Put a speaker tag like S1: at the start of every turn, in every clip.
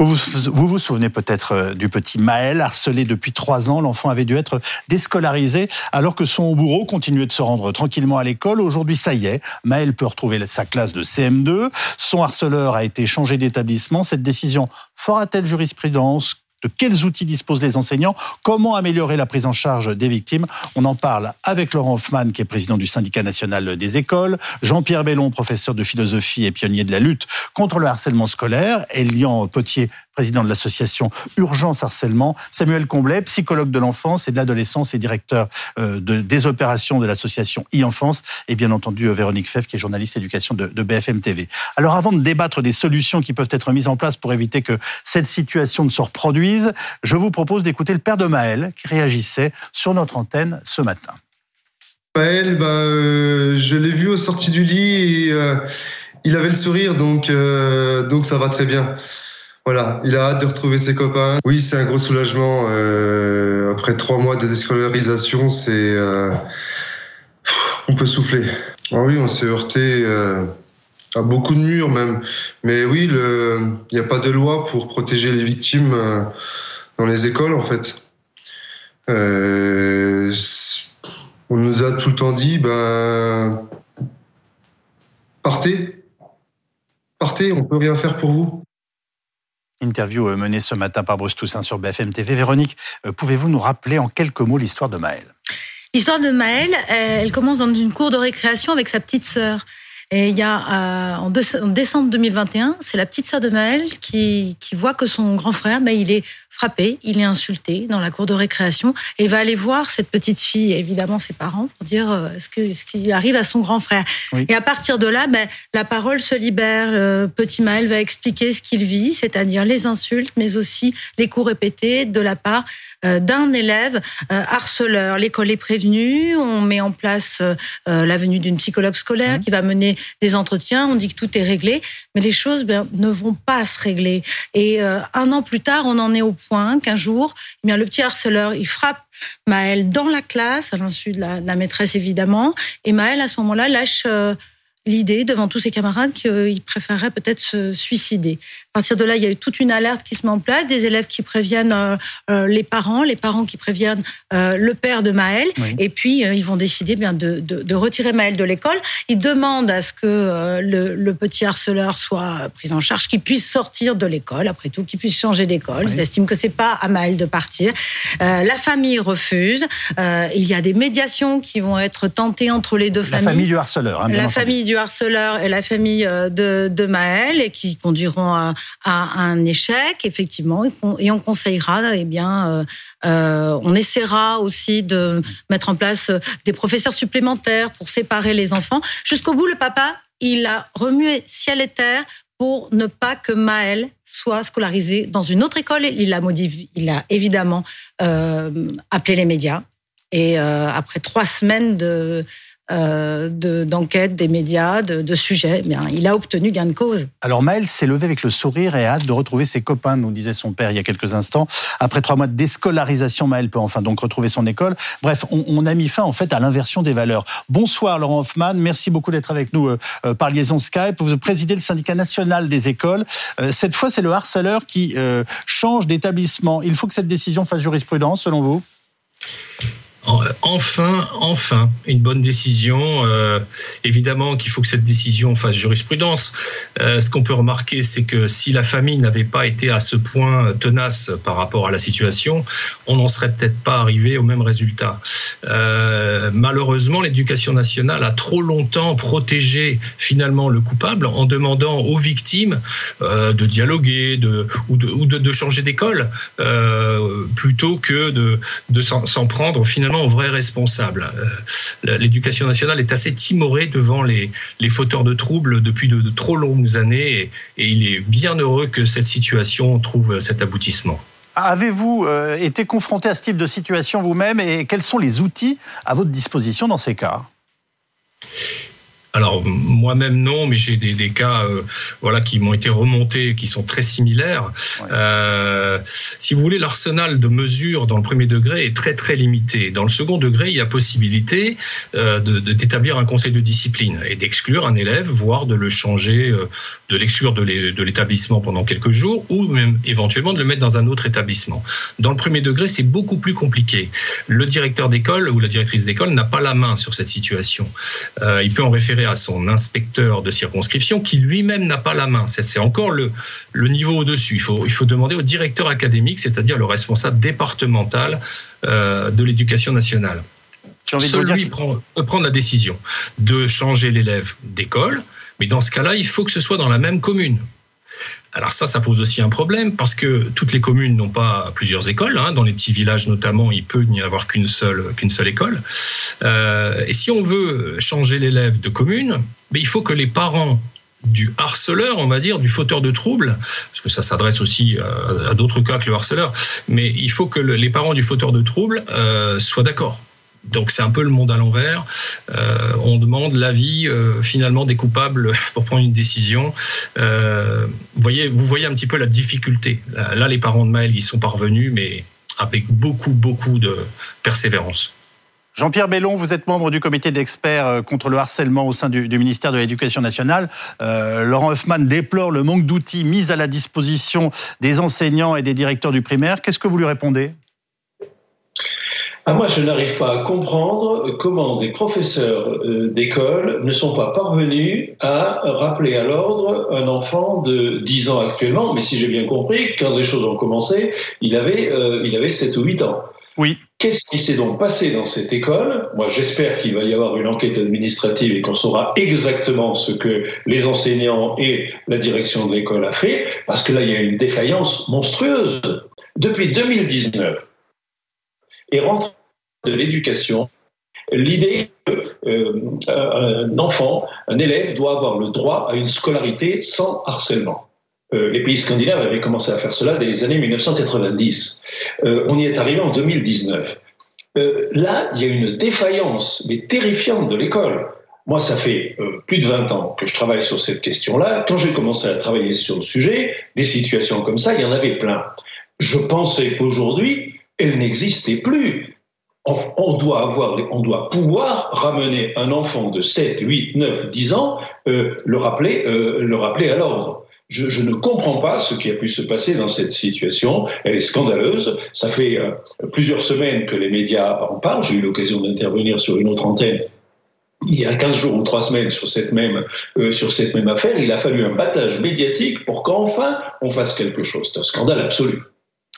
S1: Vous vous, souvenez peut-être euh, du petit Maël, harcelé depuis trois ans. L'enfant avait dû être déscolarisé alors que son bourreau continuait de se rendre tranquillement à l'école. Aujourd'hui, ça y est, Maël peut retrouver sa classe de CM2. Son harceleur a été changé d'établissement. Cette décision fera-t-elle jurisprudence? De quels outils disposent les enseignants, comment améliorer la prise en charge des victimes. On en parle avec Laurent Hoffman, qui est président du syndicat national des écoles, Jean-Pierre Bellon, professeur de philosophie et pionnier de la lutte contre le harcèlement scolaire, Elian Potier, président de l'association Urgence Harcèlement, Samuel Comblet, psychologue de l'enfance et de l'adolescence et directeur euh, de, des opérations de l'association e-enfance, et bien entendu euh, Véronique Feff, qui est journaliste éducation de, de BFM TV. Alors avant de débattre des solutions qui peuvent être mises en place pour éviter que cette situation ne se reproduise, je vous propose d'écouter le père de Maël qui réagissait sur notre antenne ce matin.
S2: Maël, bah, euh, je l'ai vu au sorti du lit et il avait le sourire, donc, donc ça va très bien. Voilà, il a hâte de retrouver ses copains. Oui, c'est un gros soulagement. Euh, après trois mois de déscolarisation, c'est euh, on peut souffler. Ah oui, on s'est heurté euh, à beaucoup de murs même. Mais oui, il n'y a pas de loi pour protéger les victimes dans les écoles en fait. on nous a tout le temps dit, ben partez, partez, on peut rien faire pour vous.
S1: Interview euh, menée ce matin par Bruce Toussaint sur BFM TV. Véronique, euh, pouvez-vous nous rappeler en quelques mots l'histoire de Maël
S3: L'histoire de Maël, euh, elle commence dans une cour de récréation avec sa petite sœur. Et il y a en, décembre 2021, c'est la petite sœur de Maël qui, qui voit que son grand frère, mais il est frappé, il est insulté dans la cour de récréation et va aller voir cette petite fille, évidemment ses parents, pour dire euh, ce, que, ce qui arrive à son grand frère. Et à partir de là, ben, la parole se libère. Le petit Maël va expliquer ce qu'il vit, c'est-à-dire les insultes, mais aussi les coups répétés de la part euh, d'un élève euh, harceleur. L'école est prévenue, on met en place la venue d'une psychologue scolaire mmh. qui va mener des entretiens, on dit que tout est réglé, mais les choses ben, ne vont pas se régler. Et un an plus tard, on en est au point qu'un jour, eh bien, le petit harceleur, il frappe Maëlle dans la classe, à l'insu de la, maîtresse évidemment, et Maëlle, à ce moment-là, lâche euh, l'idée devant tous ses camarades qu'il préférerait peut-être se suicider. À partir de là, il y a eu toute une alerte qui se met en place, des élèves qui préviennent euh, euh, les parents, les parents qui préviennent euh, le père de Maël, et puis ils vont décider bien de, de, de retirer Maël de l'école. Ils demandent à ce que le, le, petit harceleur soit pris en charge, qu'il puisse sortir de l'école, après tout, qu'il puisse changer d'école. Ils estiment que c'est pas à Maël de partir. la famille refuse. il y a des médiations qui vont être tentées entre les deux familles.
S1: La famille du harceleur. Hein,
S3: la famille du harceleur et la famille de, de Maël, et qui conduiront à à un échec, effectivement, et on conseillera, eh bien, euh, euh, on essaiera aussi de mettre en place des professeurs supplémentaires pour séparer les enfants. Jusqu'au bout, le papa, il a remué ciel et terre pour ne pas que Maël soit scolarisé dans une autre école. Il a, modifié, il a évidemment euh, appelé les médias. Et après trois semaines de, euh, d'enquête des médias, de, sujets, bien, il a obtenu gain de cause.
S1: Alors Maël s'est levé avec le sourire et hâte de retrouver ses copains, nous disait son père il y a quelques instants. Après trois mois de déscolarisation, Maël peut enfin donc retrouver son école. Bref, on, a mis fin en fait à l'inversion des valeurs. Bonsoir Laurent Hoffman, merci beaucoup d'être avec nous euh, euh, par liaison Skype. Vous présidez le syndicat national des écoles. cette fois, c'est le harceleur qui change d'établissement. Il faut que cette décision fasse jurisprudence, selon vous?
S4: Enfin, enfin, une bonne décision. Euh, évidemment qu'il faut que cette décision fasse jurisprudence. Euh, ce qu'on peut remarquer, c'est que si la famille n'avait pas été à ce point tenace par rapport à la situation, on n'en serait peut-être pas arrivé au même résultat. Euh, malheureusement, l'éducation nationale a trop longtemps protégé finalement le coupable en demandant aux victimes de dialoguer de, ou, de, changer d'école plutôt que de, de s'en prendre finalement aux vrais. Euh, l'éducation nationale est assez timorée devant les, les fauteurs de troubles depuis de, trop longues années et, il est bien heureux que cette situation trouve cet aboutissement.
S1: Avez-vous euh, été confronté à ce type de situation vous-même et quels sont les outils à votre disposition dans ces cas?
S4: Alors moi-même non, mais j'ai des, des, cas euh, voilà qui m'ont été remontés, qui sont très similaires. Euh, si vous voulez, l'arsenal de mesures dans le premier degré est très très limité. Dans le second degré, il y a possibilité euh, d'établir un conseil de discipline et d'exclure un élève, voire de le changer, euh, de l'exclure de l'établissement pendant quelques jours, ou même éventuellement de le mettre dans un autre établissement. Dans le premier degré, c'est beaucoup plus compliqué. Le directeur d'école ou la directrice d'école n'a pas la main sur cette situation. Euh, il peut en référer à son inspecteur de circonscription qui lui-même n'a pas la main. C'est encore le, le niveau au-dessus. Il faut, il faut demander au directeur académique, c'est-à-dire le responsable départemental euh, de l'éducation nationale. Seul lui prend, peut prendre la décision de changer l'élève d'école, mais dans ce cas-là, il faut que ce soit dans la même commune. Alors ça, ça pose aussi un problème parce que toutes les communes n'ont pas plusieurs écoles. Hein. Dans les petits villages notamment, il peut n'y avoir qu'une seule qu'une seule école. Euh, et si on veut changer l'élève de commune, mais il faut que les parents du harceleur, on va dire, du fauteur de troubles, parce que ça s'adresse aussi à, d'autres cas que le harceleur, mais il faut que les parents du fauteur de troubles euh, soient d'accord. Donc c'est un peu le monde à l'envers. Euh, on demande l'avis euh, finalement des coupables pour prendre une décision. Euh, voyez, vous voyez un petit peu la difficulté. Là, les parents de Maël, ils sont parvenus, mais avec beaucoup, beaucoup de persévérance.
S1: Jean-Pierre Bellon, vous êtes membre du comité d'experts contre le harcèlement au sein du, ministère de l'Éducation nationale. Laurent Hoffman déplore le manque d'outils mis à la disposition des enseignants et des directeurs du primaire. Qu'est-ce que vous lui répondez?
S5: Ah, moi, je n'arrive pas à comprendre comment des professeurs euh, d'école ne sont pas parvenus à rappeler à l'ordre un enfant de 10 ans actuellement, mais si j'ai bien compris, quand les choses ont commencé, il avait, euh, il avait 7 ou 8 ans.
S1: Oui.
S5: Qu'est-ce qui s'est donc passé dans cette école? Moi, j'espère qu'il va y avoir une enquête administrative et qu'on saura exactement ce que les enseignants et la direction de l'école a fait, parce que là, il y a une défaillance monstrueuse. Depuis 2019, et rentre de l'éducation l'idée qu'un euh, enfant, un élève doit avoir le droit à une scolarité sans harcèlement. Euh, les pays scandinaves avaient commencé à faire cela dès les années 1990. Euh, on y est arrivé en 2019. là, il y a une défaillance, mais terrifiante de l'école. Moi, ça fait plus de 20 ans que je travaille sur cette question-là. Quand j'ai commencé à travailler sur le sujet, des situations comme ça, il y en avait plein. Je pensais qu'aujourd'hui, elles n'existaient plus on, doit pouvoir ramener un enfant de 7, 8, 9, 10 ans, euh, le rappeler, euh, le rappeler à l'ordre. Je, ne comprends pas ce qui a pu se passer dans cette situation. Elle est scandaleuse. Ça fait euh, plusieurs semaines que les médias en parlent. J'ai eu l'occasion d'intervenir sur une autre antenne il y a 15 jours ou 3 semaines sur cette même affaire. Il a fallu un battage médiatique pour qu'enfin on fasse quelque chose. C'est un scandale absolu.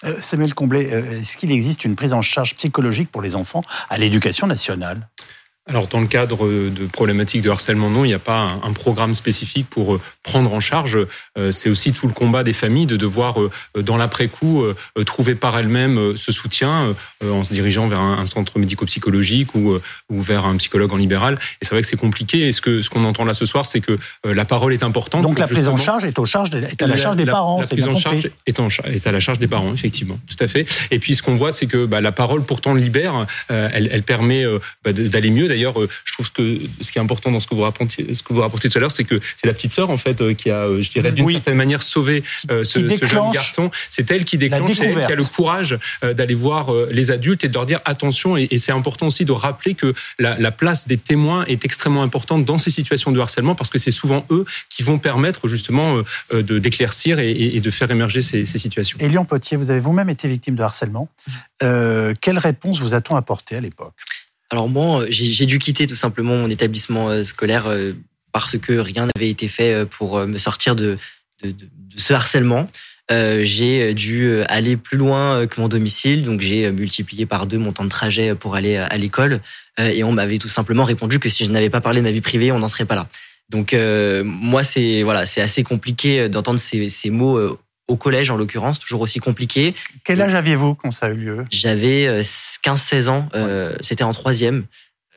S1: Euh, Samuel Comblé, euh, est-ce qu'il existe une prise en charge psychologique pour les enfants à l'éducation nationale?
S6: Alors dans le cadre de problématiques de harcèlement, non, il n'y a pas un, programme spécifique pour euh, prendre en charge. Euh, c'est aussi tout le combat des familles de devoir, euh, dans l'après-coup, trouver par elles-mêmes ce soutien en se dirigeant vers un, centre médico-psychologique ou, ou vers un psychologue en libéral. Et c'est vrai que c'est compliqué. Et ce que ce qu'on entend là ce soir, c'est que la parole est importante.
S1: Donc la prise en charge est, au charge est à la charge des parents.
S6: La prise en charge est, en, est, à la charge des parents, effectivement, tout à fait. Et puis ce qu'on voit, c'est que bah, la parole pourtant libère, elle, elle permet bah, d'aller mieux D'ailleurs, euh, je trouve que ce qui est important dans ce que vous rapportiez, ce que vous rapportez tout à l'heure, c'est que c'est la petite sœur en fait euh, qui a, euh, je dirais, d'une certaine manière sauvé ce, jeune garçon. C'est elle qui déclenche, c'est elle qui a le courage d'aller voir les adultes et de leur dire attention. Et, c'est important aussi de rappeler que la, place des témoins est extrêmement importante dans ces situations de harcèlement parce que c'est souvent eux qui vont permettre justement de d'éclaircir et, de faire émerger ces, ces situations.
S1: Elian Potier, vous avez vous-même été victime de harcèlement. Euh, quelle réponse vous a-t-on apporté à l'époque?
S7: Alors moi, euh, j'ai dû quitter tout simplement mon établissement euh, scolaire euh, parce que rien n'avait été fait pour me sortir de, ce harcèlement. j'ai dû aller plus loin que mon domicile, donc j'ai multiplié par deux mon temps de trajet pour aller à l'école. et on m'avait tout simplement répondu que si je n'avais pas parlé de ma vie privée, on n'en serait pas là. Donc moi, c'est voilà, c'est assez compliqué d'entendre ces mots au collège en l'occurrence, toujours aussi compliqué.
S1: Quel âge aviez-vous quand ça a eu lieu?
S7: J'avais 15-16 euh, ans, euh, c'était en troisième,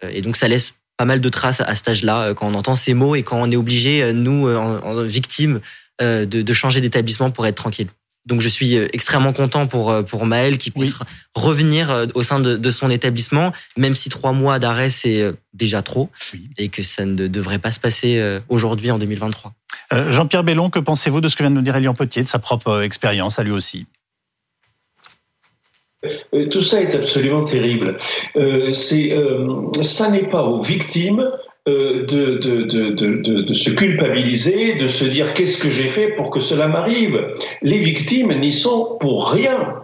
S7: euh, et donc ça laisse pas mal de traces à cet âge-là quand on entend ces mots et quand on est obligé, nous, en, victimes, de, changer d'établissement pour être tranquille. Donc je suis extrêmement content pour pour Maël qui puisse revenir au sein de, de, son établissement, même si trois mois d'arrêt c'est déjà trop et que ça ne devrait pas se passer aujourd'hui en 2023.
S1: Jean-Pierre Bellon, que pensez-vous de ce que vient de nous dire Elian Potier, de sa propre expérience à lui aussi?
S5: Euh, tout ça est absolument terrible. Euh, c'est, euh, ça n'est pas aux victimes de, de, se culpabiliser, de se dire qu'est-ce que j'ai fait pour que cela m'arrive. Les victimes n'y sont pour rien.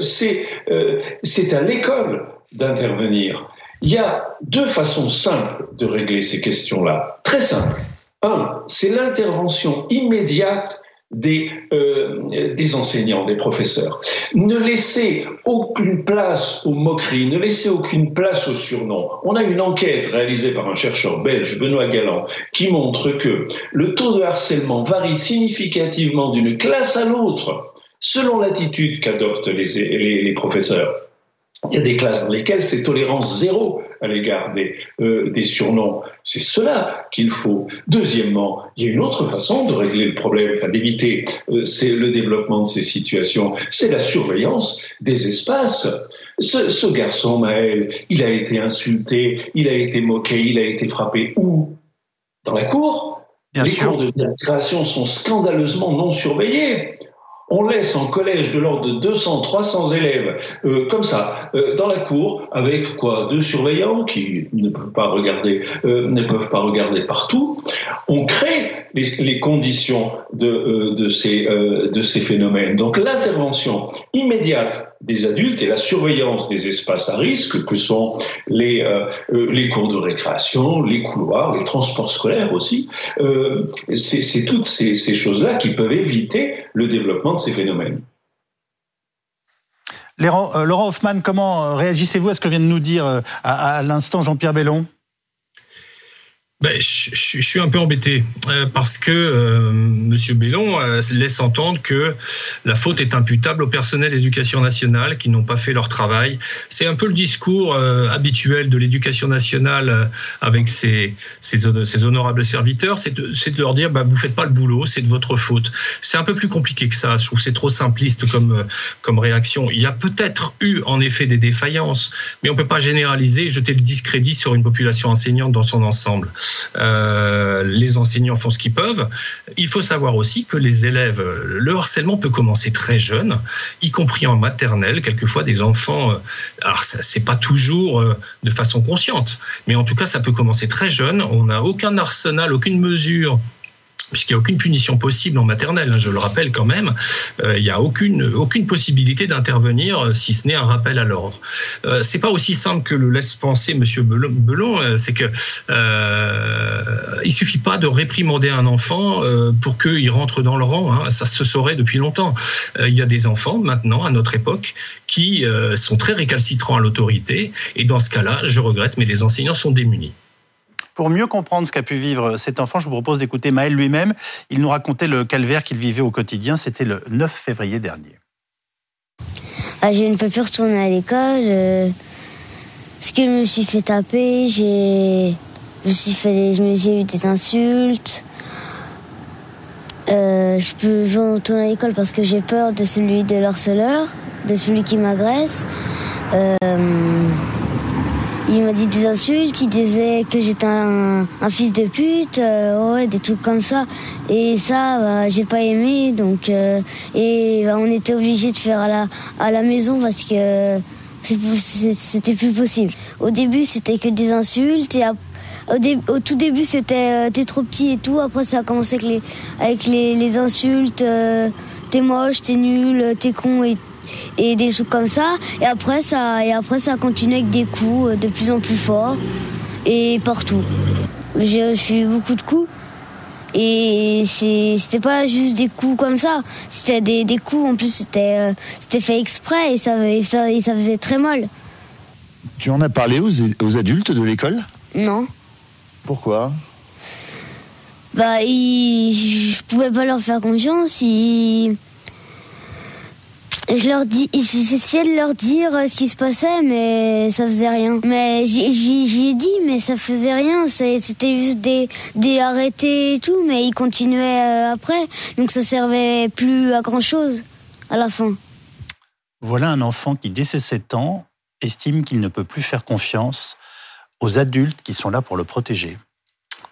S5: c'est, c'est à l'école d'intervenir. Il y a deux façons simples de régler ces questions-là. Très simples. Un, c'est l'intervention immédiate des, euh, des enseignants, des professeurs. Ne laissez aucune place aux moqueries, ne laissez aucune place aux surnoms. On a une enquête réalisée par un chercheur belge, Benoît Galland, qui montre que le taux de harcèlement varie significativement d'une classe à l'autre selon l'attitude qu'adoptent les, les, les professeurs. Il y a des classes dans lesquelles c'est tolérance zéro à l'égard des, euh, des surnoms. C'est cela qu'il faut. Deuxièmement, il y a une autre façon de régler le problème, enfin, d'éviter euh, c'est le développement de ces situations, c'est la surveillance des espaces. Ce, ce, garçon, Maël, il a été insulté, il a été moqué, il a été frappé où? Dans la cour?
S1: Bien
S5: Les
S1: sûr.
S5: cours de création sont scandaleusement non surveillés on laisse en collège de l'ordre de 200, 300 élèves euh, comme ça euh, dans la cour avec quoi? Deux surveillants qui ne peuvent pas regarder, euh, ne peuvent pas regarder partout. On crée les, les conditions de, euh, de ces euh, de ces phénomènes. Donc l'intervention immédiate des adultes et la surveillance des espaces à risque que sont les euh, les cours de récréation, les couloirs, les transports scolaires aussi. C'est toutes ces, ces choses-là qui peuvent éviter le développement de ces phénomènes.
S1: Laurent, euh, Laurent Hoffman, comment réagissez-vous à ce que vient de nous dire euh, à, à l'instant Jean-Pierre Bellon?
S4: Ben, je, je, suis un peu embêté euh, parce que euh, Monsieur Bellon euh, laisse entendre que la faute est imputable au personnel d'éducation nationale qui n'ont pas fait leur travail. C'est un peu le discours euh, habituel de l'éducation nationale euh, avec ses, ses, ses, honorables serviteurs, c'est de, de, leur dire bah, vous faites pas le boulot, c'est de votre faute. C'est un peu plus compliqué que ça. Je trouve c'est trop simpliste comme comme réaction. Il y a peut-être eu en effet des défaillances, mais on peut pas généraliser, jeter le discrédit sur une population enseignante dans son ensemble. Euh, les enseignants font ce qu'ils peuvent. Il faut savoir aussi que les élèves, le harcèlement peut commencer très jeune, y compris en maternelle. Quelquefois, des enfants, alors c'est pas toujours euh, de façon consciente, mais en tout cas, ça peut commencer très jeune. On n'a aucun arsenal, aucune mesure puisqu'il n'y a aucune punition possible en maternelle, hein, je le rappelle quand même, euh, il n'y a aucune, aucune possibilité d'intervenir euh, si ce n'est un rappel à l'ordre. Euh, c'est pas aussi simple que le laisse penser Monsieur Belon, euh, c'est que il suffit pas de réprimander un enfant pour qu'il rentre dans le rang, hein, ça se saurait depuis longtemps. il y a des enfants maintenant, à notre époque, qui sont très récalcitrants à l'autorité, et dans ce cas-là, je regrette, mais les enseignants sont démunis.
S1: Pour mieux comprendre ce qu'a pu vivre cet enfant, je vous propose d'écouter Maël lui-même. Il nous racontait le calvaire qu'il vivait au quotidien. C'était le 9 février dernier.
S8: Ah, je ne peux plus retourner à l'école. Euh, parce que je me suis fait taper, j'ai, je me suis fait, j'ai eu des insultes. Euh, je peux retourner à l'école parce que j'ai peur de celui de l'harceleur, de celui qui m'agresse. Euh, il m'a dit des insultes, il disait que j'étais un, fils de pute, euh, ouais, des trucs comme ça. Et ça, bah, j'ai pas aimé, donc euh, et bah, on était obligé de faire à la à la maison parce que c'était plus possible. Au début, c'était que des insultes et au, tout début, c'était euh, t'es trop petit et tout. Après, ça a commencé avec les insultes, t'es moche, t'es nul, t'es con et et des trucs comme ça. Et après, ça, et après, ça continue avec des coups de plus en plus forts et partout. J'ai reçu beaucoup de coups. Et c'était pas juste des coups comme ça, c'était des, des, coups, en plus c'était c'était fait exprès et ça, et ça, et ça faisait très mal.
S9: Tu en as parlé aux, aux adultes de l'école?
S8: Non.
S9: Pourquoi?
S8: Bah, ils, je pouvais pas leur faire confiance, ils, Je leur dis, j'essayais de leur dire euh, ce qui se passait, mais ça faisait rien. Mais j'y ai dit, mais ça faisait rien. C'était juste des, des arrêtés et tout, mais ils continuaient euh, après. Donc ça servait plus à grand chose à la fin.
S1: Voilà un enfant qui, dès ses 7 ans, estime qu'il ne peut plus faire confiance aux adultes qui sont là pour le protéger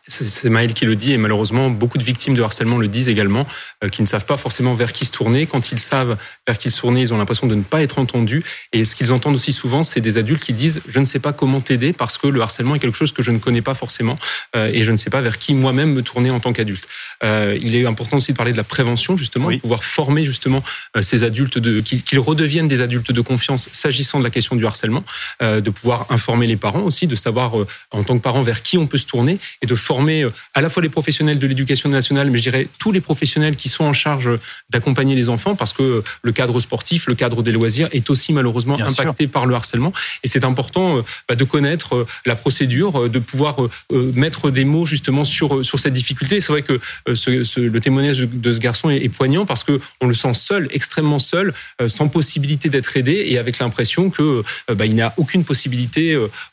S6: c'est Maël qui le dit et malheureusement beaucoup de victimes de harcèlement le disent également, euh, qui ne savent pas forcément vers qui se tourner. Quand ils savent vers qui se tourner, ils ont l'impression de ne pas être entendus. Et ce qu'ils entendent aussi souvent, c'est des adultes qui disent je ne sais pas comment t'aider parce que le harcèlement est quelque chose que je ne connais pas forcément euh, et je ne sais pas vers qui moi-même me tourner en tant qu'adulte. Euh, il est important aussi de parler de la prévention justement, de pouvoir former justement euh, ces adultes de qu'ils redeviennent des adultes de confiance s'agissant de la question du harcèlement, euh, de pouvoir informer les parents aussi, de savoir euh, en tant que parent vers qui on peut se tourner et de former former euh, à la fois les professionnels de l'éducation nationale, mais je dirais tous les professionnels qui sont en charge d'accompagner les enfants, parce que le cadre sportif, le cadre des loisirs est aussi malheureusement impacté par le harcèlement. Et c'est important euh, bah, de connaître euh, la procédure, de pouvoir mettre des mots justement sur sur cette difficulté. C'est vrai que ce, le témoignage de ce garçon est, poignant parce que on le sent seul, extrêmement seul, sans possibilité d'être aidé et avec l'impression que bah, il n'a aucune possibilité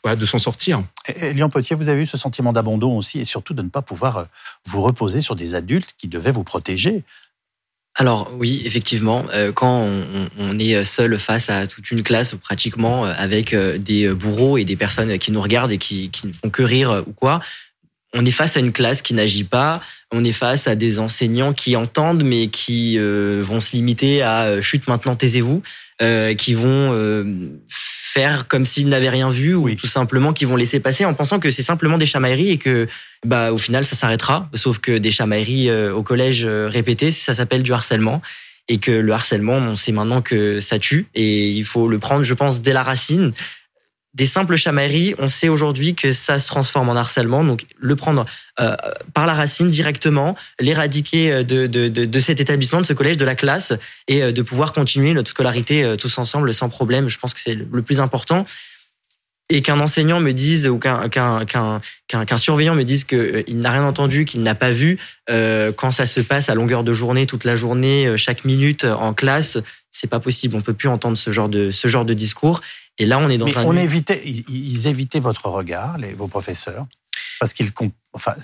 S6: de s'en sortir.
S1: Et, Léon Potier, vous avez eu ce sentiment d'abandon aussi et surtout de ne pas pouvoir euh, vous reposer sur des adultes qui devaient vous protéger.
S7: Alors oui, effectivement, euh, quand on, est seul face à toute une classe, pratiquement euh, avec des bourreaux et des personnes qui nous regardent et qui, ne font que rire ou quoi, on est face à une classe qui n'agit pas, on est face à des enseignants qui entendent mais qui vont se limiter à chute maintenant taisez-vous, qui vont faire comme s'ils n'avaient rien vu ou tout simplement qu'ils vont laisser passer en pensant que c'est simplement des chamailleries et que bah au final ça s'arrêtera. Sauf que des chamailleries euh, au collège euh, répétées ça s'appelle du harcèlement. Et que le harcèlement on sait maintenant que ça tue. Et il faut le prendre je pense dès la racine des simples chamailleries, on sait aujourd'hui que ça se transforme en harcèlement. Donc, le prendre euh, par la racine directement, l'éradiquer euh, de, de, de, cet établissement, de ce collège, de la classe, et euh, de pouvoir continuer notre scolarité tous ensemble sans problème. Je pense que c'est le plus important. Et qu'un enseignant me dise ou qu'un qu'un qu'un surveillant me dise qu'il n'a rien entendu, qu'il n'a pas vu, quand ça se passe à longueur de journée, toute la journée, chaque minute en classe, c'est pas possible. On peut plus entendre ce genre de ce genre de discours. Et là, on est dans
S1: Mais
S7: un.
S1: On évitait, ils évitaient votre regard, les, vos professeurs, parce qu'ils. Enfin,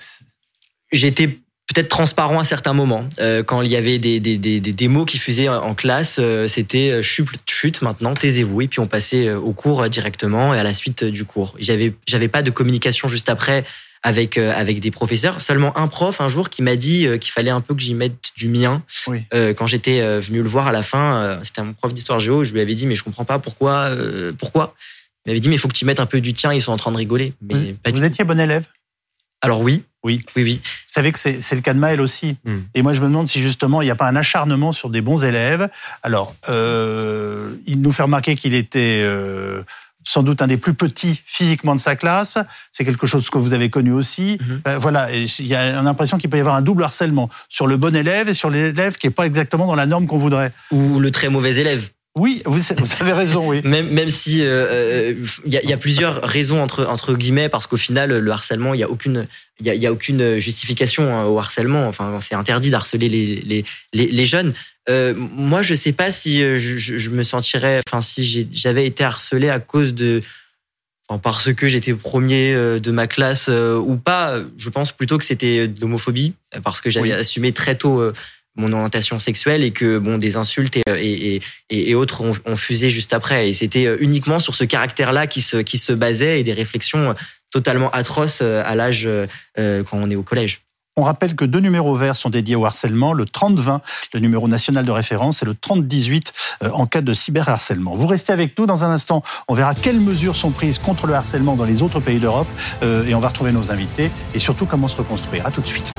S7: J'étais peut-être transparent à certains moments. Euh, quand il y avait des, des, des, des, mots qui fusaient en classe, euh, c'était euh, chute, chute, maintenant, taisez-vous. Et puis on passait au cours directement et à la suite du cours. J'avais, j'avais pas de communication juste après avec euh, avec des professeurs. Seulement un prof un jour qui m'a dit euh, qu'il fallait un peu que j'y mette du mien.
S1: Oui.
S7: Euh, quand j'étais venu le voir à la fin, c'était un prof d'histoire géo. Je lui avais dit mais je comprends pas pourquoi pourquoi. Il m'avait dit mais il faut que tu mettes un peu du tien. Ils sont en train de rigoler. Mais
S1: vous, pas vous étiez bon élève?
S7: Alors oui.
S1: Oui.
S7: Oui, oui.
S1: Vous savez que c'est le cas de Maël aussi.
S6: Hmm.
S1: Et moi, je me demande si justement, il n'y a pas un acharnement sur des bons élèves. Alors, euh, il nous fait remarquer qu'il était euh, sans doute un des plus petits physiquement de sa classe. C'est quelque chose que vous avez connu aussi.
S7: Mhm.
S1: Euh, voilà, il y a l'impression qu'il peut y avoir un double harcèlement sur le bon élève et sur l'élève qui est pas exactement dans la norme qu'on voudrait.
S7: Ou le très mauvais élève.
S1: Oui, vous, avez raison, oui.
S7: même, même si il euh, euh, y, a, y, a, plusieurs raisons entre entre guillemets parce qu'au final le harcèlement il y a aucune il y a, y a, aucune justification hein, au harcèlement. Enfin, c'est interdit d'harceler les, les, les, les jeunes. Euh, moi, je sais pas si je, je, je me sentirais, enfin, si j'avais été harcelé à cause de, enfin, parce que j'étais premier de ma classe ou pas. Je pense plutôt que c'était de l'homophobie parce que j'avais assumé très tôt mon orientation sexuelle et que bon des insultes et, et, et, et autres ont, ont, fusé juste après et c'était euh, uniquement sur ce caractère-là qui se qui se basait et des réflexions totalement atroces euh, à l'âge euh, quand on est au collège.
S1: On rappelle que deux numéros verts sont dédiés au harcèlement, le 30-20, le numéro national de référence, et le 30-18 en cas de cyberharcèlement. Vous restez avec nous dans un instant. On verra quelles mesures sont prises contre le harcèlement dans les autres pays d'Europe et on va retrouver nos invités et surtout comment se reconstruire. À tout de suite.